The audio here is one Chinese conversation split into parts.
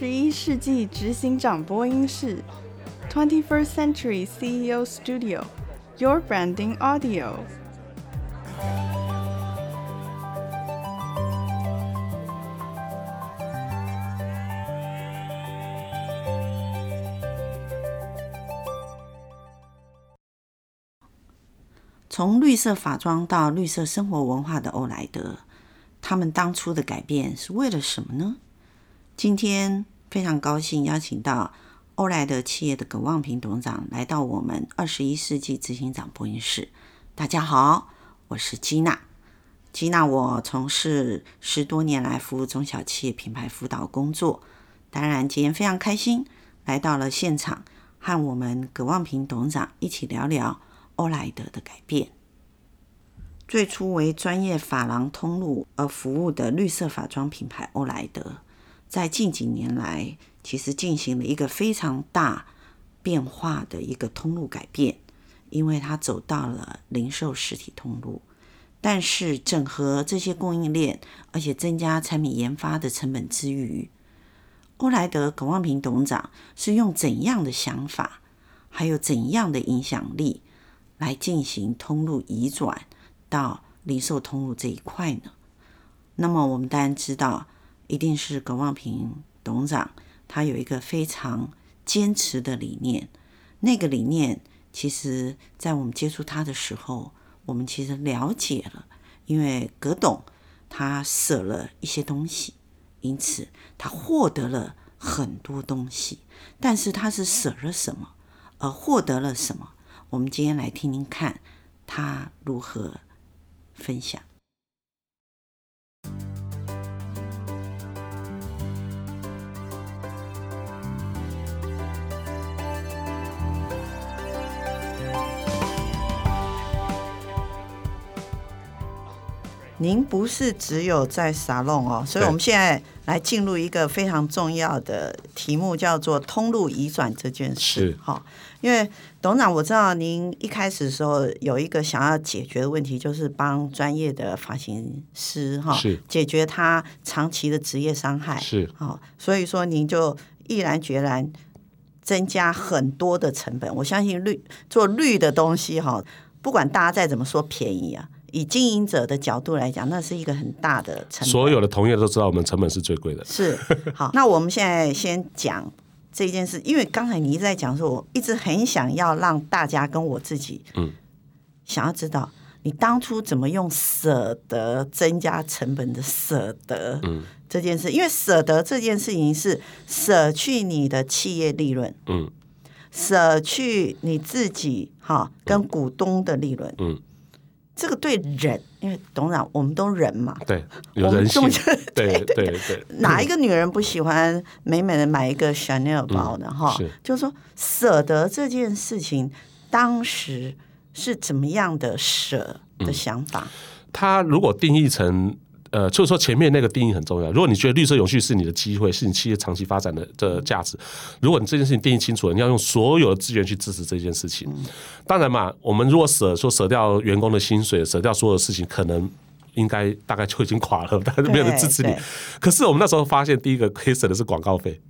十一世纪执行长播音室，Twenty First Century CEO Studio，Your Branding Audio。从绿色法装到绿色生活文化的欧莱德，他们当初的改变是为了什么呢？今天非常高兴邀请到欧莱德企业的葛望平董事长来到我们二十一世纪执行长播音室。大家好，我是吉娜。吉娜，我从事十多年来服务中小企业品牌辅导工作，当然今天非常开心来到了现场，和我们葛望平董事长一起聊聊。欧莱德的改变，最初为专业发廊通路而服务的绿色法装品牌欧莱德，在近几年来其实进行了一个非常大变化的一个通路改变，因为它走到了零售实体通路，但是整合这些供应链，而且增加产品研发的成本之余，欧莱德耿望平董事长是用怎样的想法，还有怎样的影响力，来进行通路移转到零售通路这一块呢？那么我们当然知道，一定是葛望平董事长他有一个非常坚持的理念。那个理念，其实在我们接触他的时候，我们其实了解了，因为葛董他舍了一些东西，因此他获得了很多东西。但是他是舍了什么，而获得了什么？我们今天来听听看他如何分享。您不是只有在沙龙哦，所以我们现在来进入一个非常重要的题目，叫做通路移转这件事。哈，因为董事长，我知道您一开始的时候有一个想要解决的问题，就是帮专业的发型师哈，解决他长期的职业伤害。是，好，所以说您就毅然决然增加很多的成本。我相信绿做绿的东西哈，不管大家再怎么说便宜啊。以经营者的角度来讲，那是一个很大的成本。所有的同业都知道，我们成本是最贵的。是，好，那我们现在先讲这件事，因为刚才你一直在讲说，我一直很想要让大家跟我自己，嗯，想要知道你当初怎么用舍得增加成本的舍得，嗯，这件事，因为舍得这件事情是舍去你的企业利润，嗯，舍去你自己哈跟股东的利润，嗯。嗯这个对人，因为董事长，我们都人嘛，对，有人性，对对 对，对，哪一个女人不喜欢美美的买一个 Chanel 包的哈？是，就是说舍得这件事情，当时是怎么样的舍的想法？嗯，他如果定义成。呃，就是说前面那个定义很重要。如果你觉得绿色永续是你的机会，是你企业长期发展的的价值，如果你这件事情定义清楚了，你要用所有的资源去支持这件事情。当然嘛，我们如果舍说舍掉员工的薪水，舍掉所有的事情，可能应该大概就已经垮了，但是没有人支持你。可是我们那时候发现，第一个可以省的是广告费。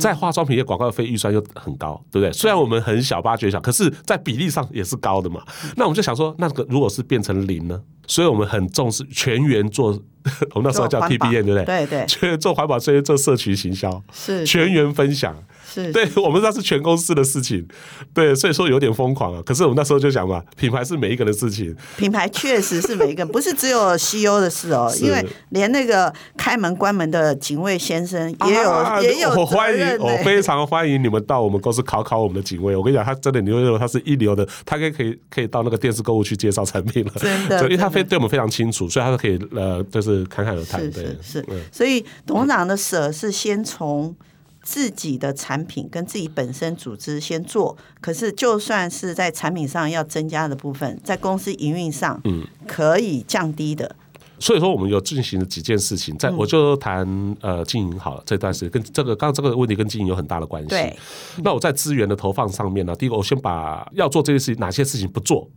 在化妆品业广告费预算又很高，对不对？虽然我们很小，八绝小，可是在比例上也是高的嘛。那我们就想说，那个如果是变成零呢？所以我们很重视全员做，我们那时候叫 P B N 对不对？对对，全员做环保，所以做社区行销，是全员分享。是对，我们那是全公司的事情，对，所以说有点疯狂啊。可是我们那时候就想嘛，品牌是每一个人的事情，品牌确实是每一个人，不是只有 CEO 的事哦，因为连那个开门关门的警卫先生也有、啊、也有。我欢迎，我非常欢迎你们到我们公司考考我们的警卫。我跟你讲，他真的牛牛，他是一流的，他可以可以可以到那个电视购物去介绍产品了，真的，因为他非对我们非常清楚，所以他是可以呃，就是侃侃而谈。对，是是，所以董事长的舍是先从。自己的产品跟自己本身组织先做，可是就算是在产品上要增加的部分，在公司营运上，嗯，可以降低的。所以说，我们有进行了几件事情，在我就谈呃经营好了这段时间，跟这个刚刚这个问题跟经营有很大的关系。那我在资源的投放上面呢，第一个我先把要做这些事情哪些事情不做，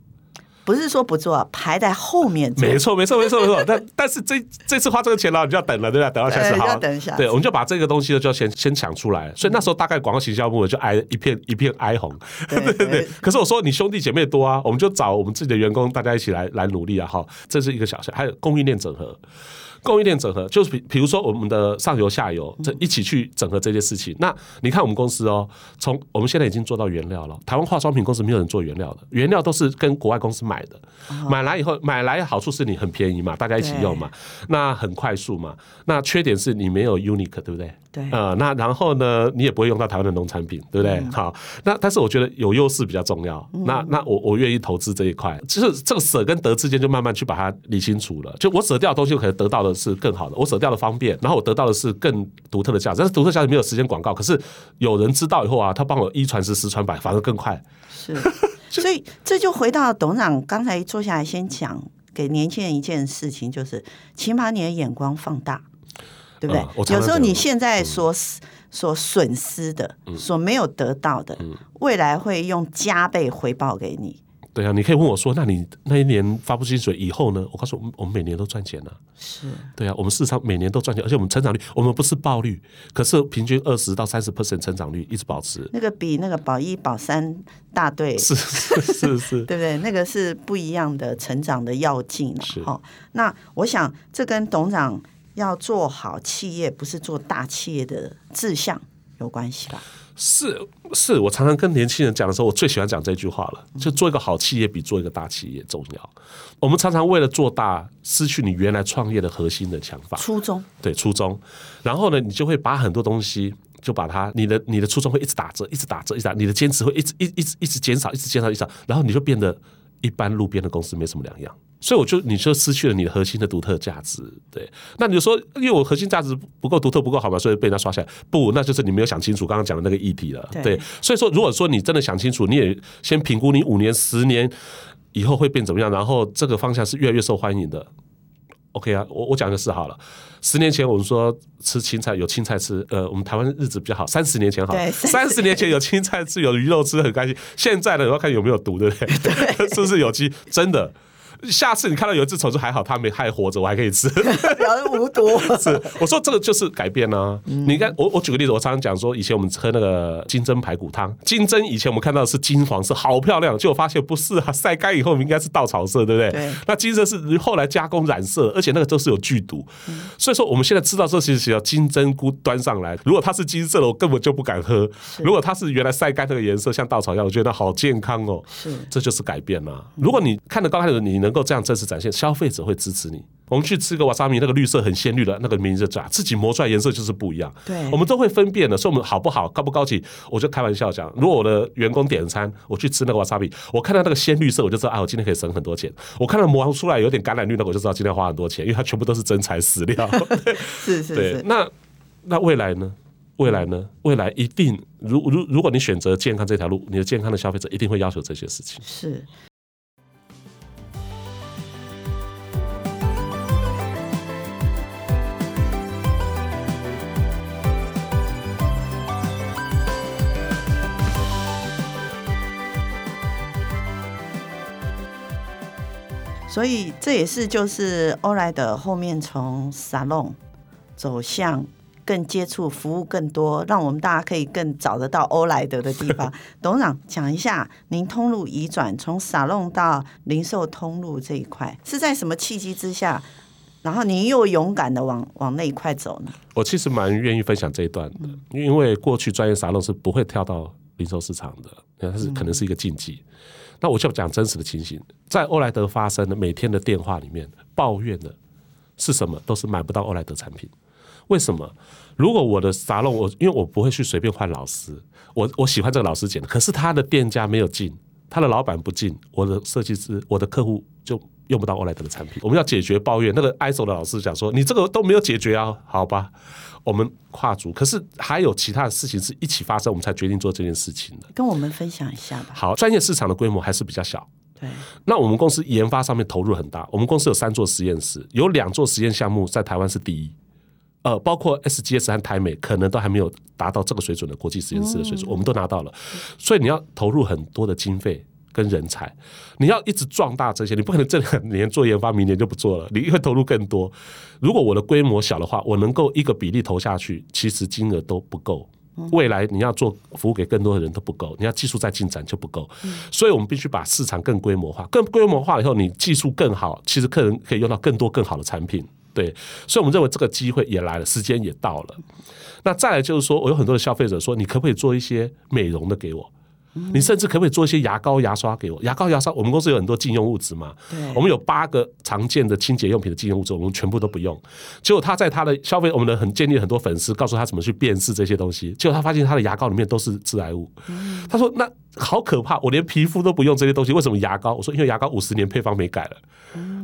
不是说不做，排在后面做。没错，没错，没错，没错。但但是这这次花这个钱了，你就要等了，对吧？等到下次好，要等一下。对，我们就把这个东西就要先先抢出来。所以那时候大概广告行销部就挨一片一片哀鸿，对 对对。可是我说你兄弟姐妹多啊，我们就找我们自己的员工，大家一起来来努力啊！哈，这是一个小项，还有供应链整合。供应链整合就是比比如说我们的上游下游这一起去整合这件事情。那你看我们公司哦，从我们现在已经做到原料了。台湾化妆品公司没有人做原料的，原料都是跟国外公司买的。买来以后买来好处是你很便宜嘛，大家一起用嘛，那很快速嘛。那缺点是你没有 unique，对不对？对。呃，那然后呢，你也不会用到台湾的农产品，对不对？好，那但是我觉得有优势比较重要。那那我我愿意投资这一块，就是这个舍跟得之间就慢慢去把它理清楚了。就我舍掉的东西，可能得到的。是更好的，我舍掉了方便，然后我得到的是更独特的价值。但是独特价值没有时间广告，可是有人知道以后啊，他帮我一传十，十传百，反而更快。是，所以这就回到董事长刚才坐下来先讲给年轻人一件事情，就是请把你的眼光放大，对不对？嗯、有时候你现在所、嗯、所损失的、所没有得到的，嗯、未来会用加倍回报给你。对啊，你可以问我说：“那你那一年发布薪水以后呢？”我告诉我们，我们每年都赚钱了。是，对啊，我们市场每年都赚钱，而且我们成长率，我们不是暴率，可是平均二十到三十 percent 成长率一直保持。那个比那个保一保三大队是是是是，对不对？那个是不一样的成长的要劲。是，好，那我想这跟董事长要做好企业，不是做大企业的志向有关系吧？是是，我常常跟年轻人讲的时候，我最喜欢讲这句话了，就做一个好企业比做一个大企业重要。我们常常为了做大，失去你原来创业的核心的想法，初衷。对，初衷。然后呢，你就会把很多东西，就把它，你的你的初衷会一直打折，一直打折，一直打，你的坚持会一直一一直一直减少，一直减少，一直减少，然后你就变得一般路边的公司没什么两样。所以我就你就失去了你的核心的独特价值，对。那你就说，因为我核心价值不够独特，不够好嘛，所以被人家刷下来。不，那就是你没有想清楚刚刚讲的那个议题了，对。所以说，如果说你真的想清楚，你也先评估你五年、十年以后会变怎么样，然后这个方向是越来越受欢迎的。OK 啊，我我讲个事好了。十年前我们说吃青菜有青菜吃，呃，我们台湾日子比较好。三十年前好，三十年前有青菜吃，有鱼肉吃，很开心。现在呢，我要看有没有毒，对不对？对 是不是有机？真的。下次你看到有一只虫，就还好，它没还活着，我还可以吃。表示无毒。是，我说这个就是改变呢、啊。嗯、你看，我我举个例子，我常常讲说，以前我们喝那个金针排骨汤，金针以前我们看到的是金黄色，好漂亮，结果发现不是啊，晒干以后应该是稻草色，对不对？对。那金针是后来加工染色，而且那个都是有剧毒。嗯、所以说，我们现在知道这其实要金针菇端上来，如果它是金色的，我根本就不敢喝；如果它是原来晒干那个颜色，像稻草一样，我觉得好健康哦。是，这就是改变了、啊。如果你看得高开始，你能够这样真实展现。消费者会支持你。我们去吃个瓦萨米，那个绿色很鲜绿的那个名字假，自己磨出来颜色就是不一样。对，我们都会分辨的。所以我们好不好，高不高级，我就开玩笑讲，如果我的员工点餐，我去吃那个瓦萨米，我看到那个鲜绿色，我就知道啊，我今天可以省很多钱。我看到磨出来有点橄榄绿的，那个，我就知道今天花很多钱，因为它全部都是真材实料。是是是。对，那那未来呢？未来呢？未来一定，如如如果你选择健康这条路，你的健康的消费者一定会要求这些事情。是。所以这也是就是欧莱德后面从沙龙走向更接触服务更多，让我们大家可以更找得到欧莱德的地方。董事长讲一下，您通路移转从沙龙到零售通路这一块是在什么契机之下？然后您又勇敢的往往那一块走呢？我其实蛮愿意分享这一段的，因为过去专业沙龙是不会跳到零售市场的，它是可能是一个禁忌。那我就讲真实的情形，在欧莱德发生的每天的电话里面，抱怨的是什么？都是买不到欧莱德产品。为什么？如果我的沙龙，我因为我不会去随便换老师，我我喜欢这个老师剪的，可是他的店家没有进，他的老板不进，我的设计师，我的客户就用不到欧莱德的产品。我们要解决抱怨，那个 ISO 的老师讲说，你这个都没有解决啊，好吧？我们跨足，可是还有其他的事情是一起发生，我们才决定做这件事情的。跟我们分享一下吧。好，专业市场的规模还是比较小。对。那我们公司研发上面投入很大，我们公司有三座实验室，有两座实验项目在台湾是第一。呃，包括 SGS 和台美可能都还没有达到这个水准的国际实验室的水准，嗯、我们都拿到了。所以你要投入很多的经费跟人才，你要一直壮大这些，你不可能这两年做研发，明年就不做了，你会投入更多。如果我的规模小的话，我能够一个比例投下去，其实金额都不够。未来你要做服务给更多的人都不够，你要技术再进展就不够，所以我们必须把市场更规模化，更规模化以后，你技术更好，其实客人可以用到更多更好的产品。对，所以我们认为这个机会也来了，时间也到了。那再来就是说，我有很多的消费者说，你可不可以做一些美容的给我？你甚至可不可以做一些牙膏、牙刷给我？牙膏、牙刷，我们公司有很多禁用物质嘛。我们有八个常见的清洁用品的禁用物质，我们全部都不用。结果他在他的消费，我们的很建立很多粉丝，告诉他怎么去辨识这些东西。结果他发现他的牙膏里面都是致癌物。他说：“那好可怕，我连皮肤都不用这些东西，为什么牙膏？”我说：“因为牙膏五十年配方没改了。”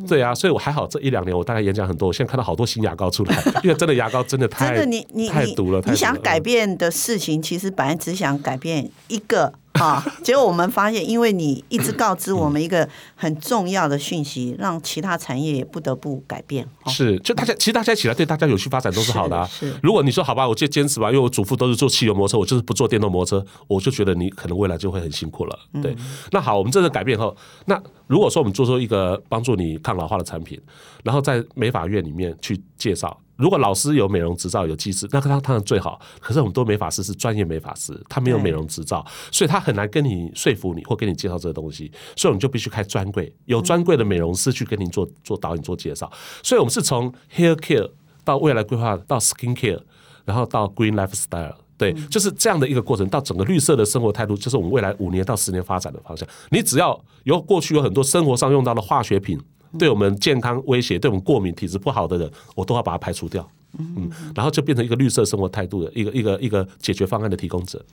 对啊，所以我还好，这一两年我大概演讲很多，我现在看到好多新牙膏出来，因为真的牙膏真的太真的你你太毒了。你想改变的事情，其实本来只想改变一个。啊！结果我们发现，因为你一直告知我们一个很重要的讯息，让其他产业也不得不改变。是，就大家其实大家起来对大家有序发展都是好的啊。是，如果你说好吧，我就坚持吧，因为我祖父都是做汽油摩托车，我就是不做电动摩托车，我就觉得你可能未来就会很辛苦了。对，那好，我们这次改变后，那如果说我们做出一个帮助你抗老化的产品，然后在美法院里面去介绍。如果老师有美容执照有技师，那他当然最好。可是很多美发师是专业美发师，他没有美容执照，所以他很难跟你说服你或跟你介绍这个东西。所以我们就必须开专柜，有专柜的美容师去跟您做做导引、做介绍。所以我们是从 hair care 到未来规划到 skin care，然后到 green lifestyle，对，就是这样的一个过程。到整个绿色的生活态度，就是我们未来五年到十年发展的方向。你只要有过去有很多生活上用到的化学品。对我们健康威胁、对我们过敏体质不好的人，我都要把它排除掉，嗯，然后就变成一个绿色生活态度的一个一个一个解决方案的提供者。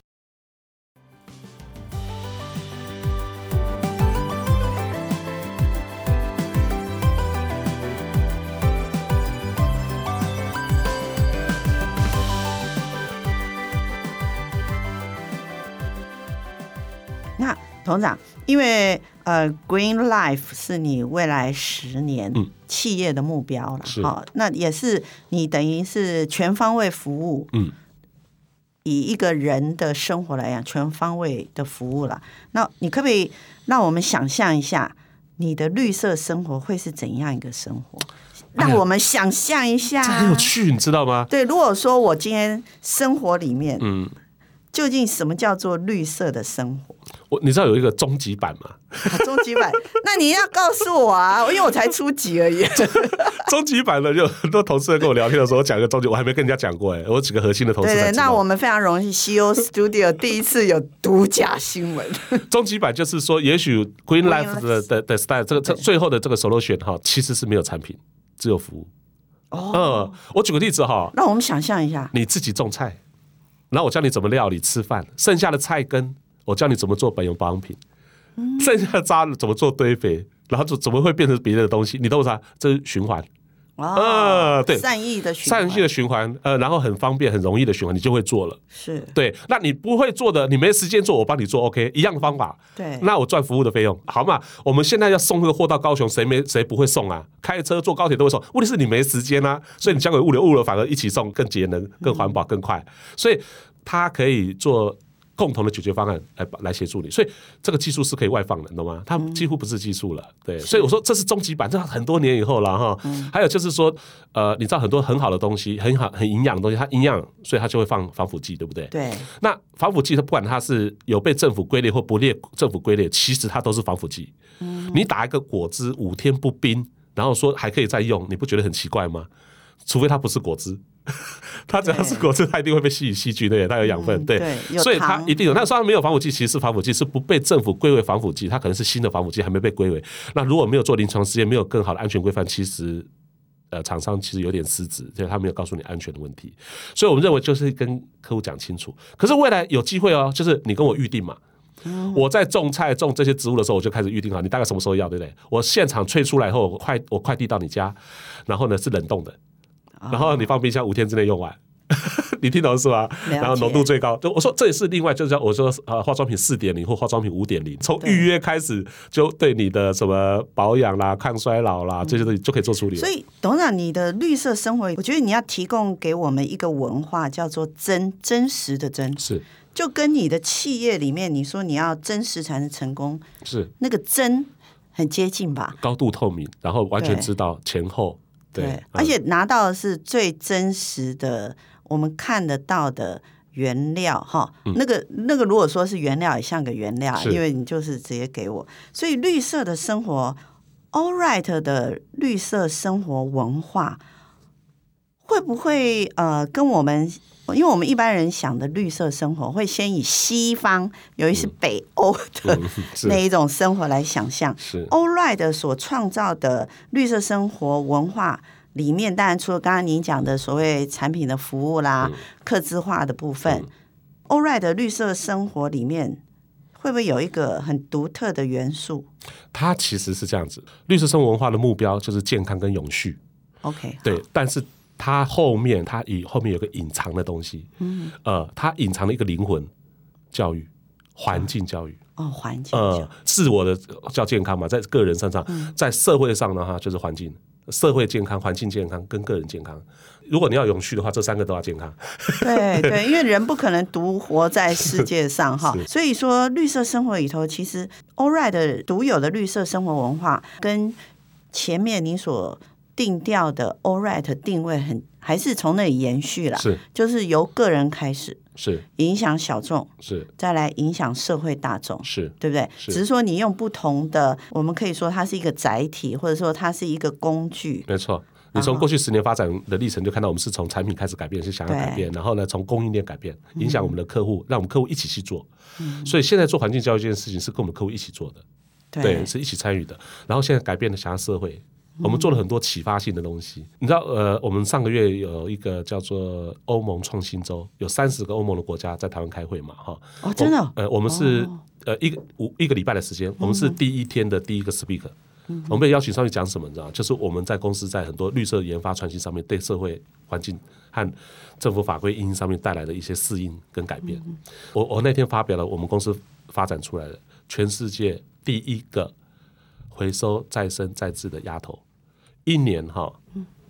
那董事长，因为。呃，Green Life 是你未来十年企业的目标了，好、嗯，那也是你等于是全方位服务，嗯，以一个人的生活来讲，全方位的服务了。那你可不可以让我们想象一下，你的绿色生活会是怎样一个生活？让我们想象一下，这很有趣，你知道吗？对，如果说我今天生活里面，嗯。究竟什么叫做绿色的生活？我你知道有一个终极版吗？终极版，那你要告诉我啊，因为我才初级而已。终极版的，就很多同事跟我聊天的时候，我讲一个终极，我还没跟人家讲过哎，我几个核心的同事。对，对，那我们非常荣幸，CEO Studio 第一次有独家新闻。终极版就是说，也许 Green Life 的的的 style 这个这最后的这个 solution 哈，其实是没有产品，只有服务。哦，嗯，我举个例子哈，让我们想象一下，你自己种菜。然后我教你怎么料理吃饭，剩下的菜根我教你怎么做本用保养品，剩下的渣怎么做堆肥，然后怎怎么会变成别的东西？你懂啥？这是循环。啊、哦，对，善意的循环，善意的循环，呃，然后很方便、很容易的循环，你就会做了。是，对。那你不会做的，你没时间做，我帮你做，OK，一样的方法。对。那我赚服务的费用，好嘛？我们现在要送这个货到高雄，谁没谁不会送啊？开车坐高铁都会送，问题是你没时间啊，所以你交给物流，物流反而一起送，更节能、更环保、更快。所以它可以做。共同的解决方案来来协助你，所以这个技术是可以外放的，懂吗？它几乎不是技术了，对。所以我说这是终极版，这很多年以后了哈。还有就是说，呃，你知道很多很好的东西，很好很营养的东西，它营养，所以它就会放防腐剂，对不对？对。那防腐剂它不管它是有被政府归类或不列政府归类，其实它都是防腐剂。你打一个果汁五天不冰，然后说还可以再用，你不觉得很奇怪吗？除非它不是果汁。它只要是果汁，它一定会被吸引细菌，对，它有养分，对，所以它一定有。那虽然没有防腐剂，其实是防腐剂，是不被政府归为防腐剂，它可能是新的防腐剂，还没被归为。那如果没有做临床实验，没有更好的安全规范，其实呃，厂商其实有点失职，就是他没有告诉你安全的问题。所以我们认为就是跟客户讲清楚。可是未来有机会哦，就是你跟我预定嘛，我在种菜种这些植物的时候，我就开始预定好，你大概什么时候要，对不对？我现场萃出来后，快我快递到你家，然后呢是冷冻的。然后你放冰箱五天之内用完，你听懂是吧？然后浓度最高，就我说这也是另外，就是叫我说呃化妆品四点零或化妆品五点零，从预约开始就对你的什么保养啦、抗衰老啦这些东西就可以做处理。所以董事长，你的绿色生活，我觉得你要提供给我们一个文化，叫做真真实的真，是就跟你的企业里面，你说你要真实才能成功，是那个真很接近吧？高度透明，然后完全知道前后，对，对嗯、而且拿到的是最真实的，我们看得到的原料哈。那个那个，如果说是原料，也像个原料，因为你就是直接给我。所以绿色的生活，All Right 的绿色生活文化，会不会呃跟我们？因为我们一般人想的绿色生活，会先以西方，尤其是北欧的 那一种生活来想象。是 All Right 所创造的绿色生活文化里面，当然除了刚刚您讲的所谓产品的服务啦、客制化的部分，All Right 的绿色生活里面会不会有一个很独特的元素？它其实是这样子，绿色生活文化的目标就是健康跟永续。OK，对，但是。它后面，它以后面有个隐藏的东西，嗯，呃，它隐藏了一个灵魂，教育，环境教育，哦，环境，呃，自我的叫健康嘛，在个人身上，在社会上呢，哈，就是环境，社会健康、环境健康跟个人健康。如果你要永续的话，这三个都要健康。对对，因为人不可能独活在世界上哈，所以说绿色生活里头，其实 All Right 的独有的绿色生活文化，跟前面你所。定调的 All Right 定位很还是从那里延续了，是就是由个人开始，是影响小众，是再来影响社会大众，是对不对？只是说你用不同的，我们可以说它是一个载体，或者说它是一个工具。没错，你从过去十年发展的历程就看到，我们是从产品开始改变，是想要改变，然后呢，从供应链改变，影响我们的客户，让我们客户一起去做。嗯、所以现在做环境教育这件事情是跟我们客户一起做的，对，对，是一起参与的。然后现在改变了，想要社会。我们做了很多启发性的东西，你知道，呃，我们上个月有一个叫做欧盟创新周，有三十个欧盟的国家在台湾开会嘛，哈。哦，真的。呃，我们是呃一个五一个礼拜的时间，我们是第一天的第一个 speaker，我们被邀请上去讲什么？你知道，就是我们在公司在很多绿色研发创新上面，对社会环境和政府法规因上面带来的一些适应跟改变。我我那天发表了我们公司发展出来的全世界第一个回收再生再制的鸭头。一年哈，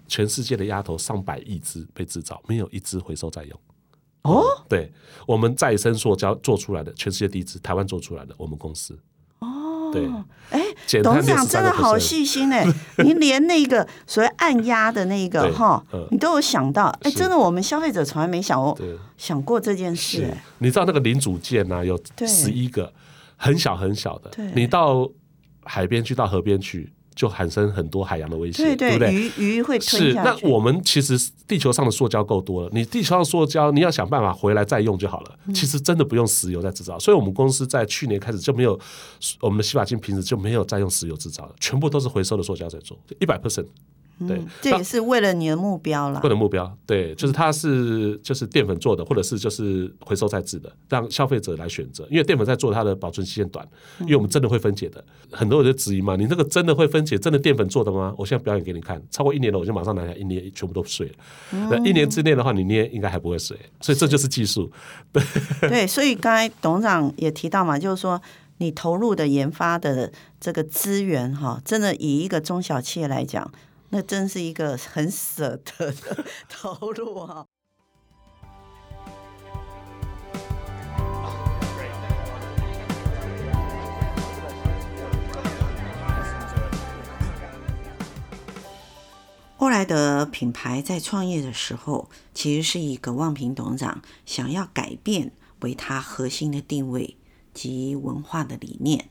全世界的鸭头上百亿只被制造，没有一只回收再用。哦，对，我们再生塑胶做出来的，全世界第一只，台湾做出来的，我们公司。哦，对，哎，董事长真的好细心哎，您连那个 所谓按压的那个哈，你都有想到。哎，真的，我们消费者从来没想过想过这件事。你知道那个零组件呢，有十一个，很小很小的。你到海边去，到河边去。就产生很多海洋的威胁，对，对，对不对？鱼鱼会吞下。是，那我们其实地球上的塑胶够多了，你地球上塑胶你要想办法回来再用就好了。其实真的不用石油再制造，所以我们公司在去年开始就没有我们的洗发精瓶子就没有再用石油制造了，全部都是回收的塑胶在做，一百 percent。对、嗯，这也是为了你的目标啦。为了目标，对，就是它是就是淀粉做的，或者是就是回收再制的，让消费者来选择。因为淀粉在做它的保存期限短，因为我们真的会分解的。很多人就质疑嘛，你这个真的会分解，真的淀粉做的吗？我现在表演给你看，超过一年了，我就马上拿下一年全部都碎了。那一年之内的话，你捏应该还不会碎，所以这就是技术。对对，所以刚才董事长也提到嘛，就是说你投入的研发的这个资源哈，真的以一个中小企业来讲。那真是一个很舍得的投入哈。欧莱德品牌在创业的时候，其实是以葛望平董事长想要改变为他核心的定位及文化的理念。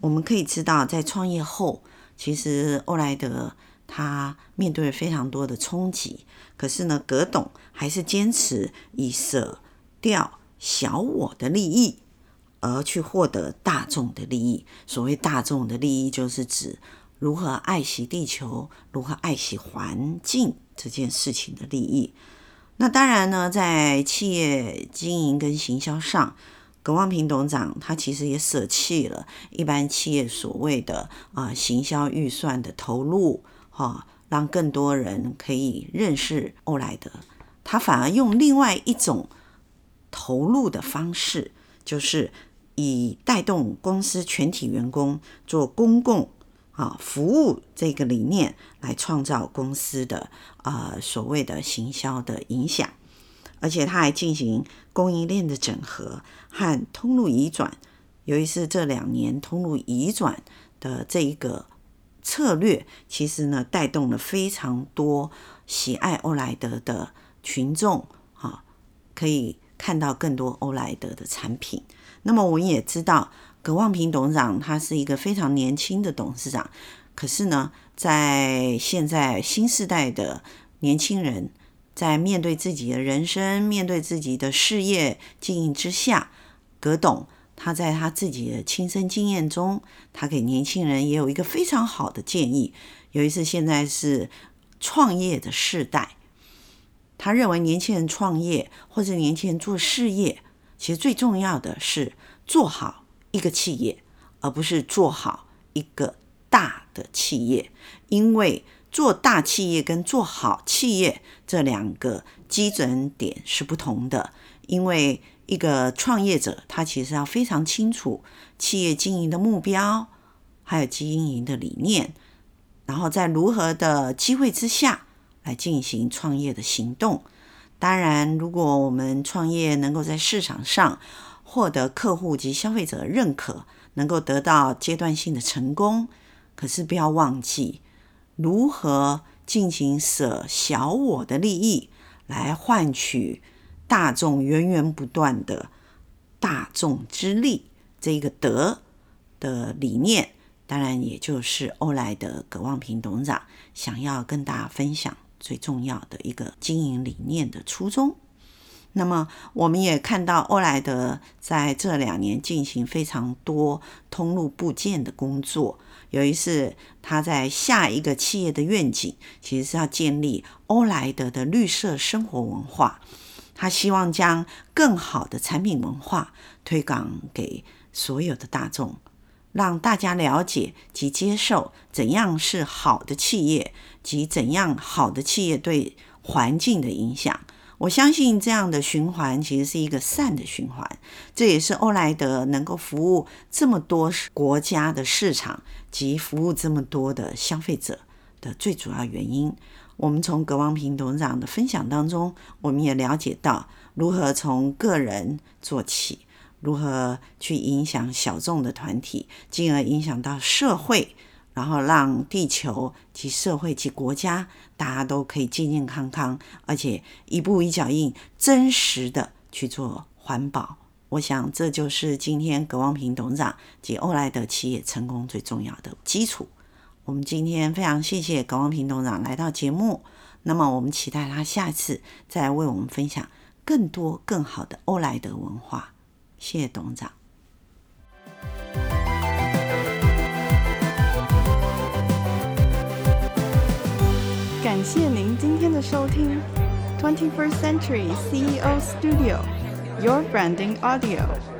我们可以知道，在创业后，其实欧莱德。他面对非常多的冲击，可是呢，葛董还是坚持以舍掉小我的利益，而去获得大众的利益。所谓大众的利益，就是指如何爱惜地球、如何爱惜环境这件事情的利益。那当然呢，在企业经营跟行销上，葛望平董事长他其实也舍弃了一般企业所谓的啊、呃、行销预算的投入。哦，让更多人可以认识欧莱德，他反而用另外一种投入的方式，就是以带动公司全体员工做公共啊服务这个理念来创造公司的啊所谓的行销的影响。而且他还进行供应链的整合和通路移转。由于是这两年通路移转的这一个策略，其实呢带动了非常多喜爱欧莱德的群众啊，可以看到更多欧莱德的产品。那么我们也知道，葛望平董事长他是一个非常年轻的董事长，可是呢，在现在新时代的年轻人在面对自己的人生、面对自己的事业经营之下，葛董。他在他自己的亲身经验中，他给年轻人也有一个非常好的建议。有一次，现在是创业的世代，他认为年轻人创业或者年轻人做事业，其实最重要的是做好一个企业，而不是做好一个大的企业。因为做大企业跟做好企业这两个基准点是不同的，因为。一个创业者，他其实要非常清楚企业经营的目标，还有经营的理念，然后在如何的机会之下来进行创业的行动。当然，如果我们创业能够在市场上获得客户及消费者的认可，能够得到阶段性的成功，可是不要忘记如何进行舍小我的利益来换取。大众源源不断的大众之力，这一个德的理念，当然也就是欧莱德葛望平董事长想要跟大家分享最重要的一个经营理念的初衷。那么，我们也看到欧莱德在这两年进行非常多通路部件的工作。有一次，他在下一个企业的愿景，其实是要建立欧莱德的绿色生活文化。他希望将更好的产品文化推广给所有的大众，让大家了解及接受怎样是好的企业及怎样好的企业对环境的影响。我相信这样的循环其实是一个善的循环，这也是欧莱德能够服务这么多国家的市场及服务这么多的消费者的最主要原因。我们从葛望平董事长的分享当中，我们也了解到如何从个人做起，如何去影响小众的团体，进而影响到社会，然后让地球及社会及国家大家都可以健健康康，而且一步一脚印，真实的去做环保。我想这就是今天葛望平董事长及欧莱德企业成功最重要的基础。我们今天非常谢谢葛望平董事长来到节目，那么我们期待他下次再为我们分享更多更好的欧莱德文化。谢谢董事长。感谢您今天的收听，Twenty First Century CEO Studio，Your Branding Audio。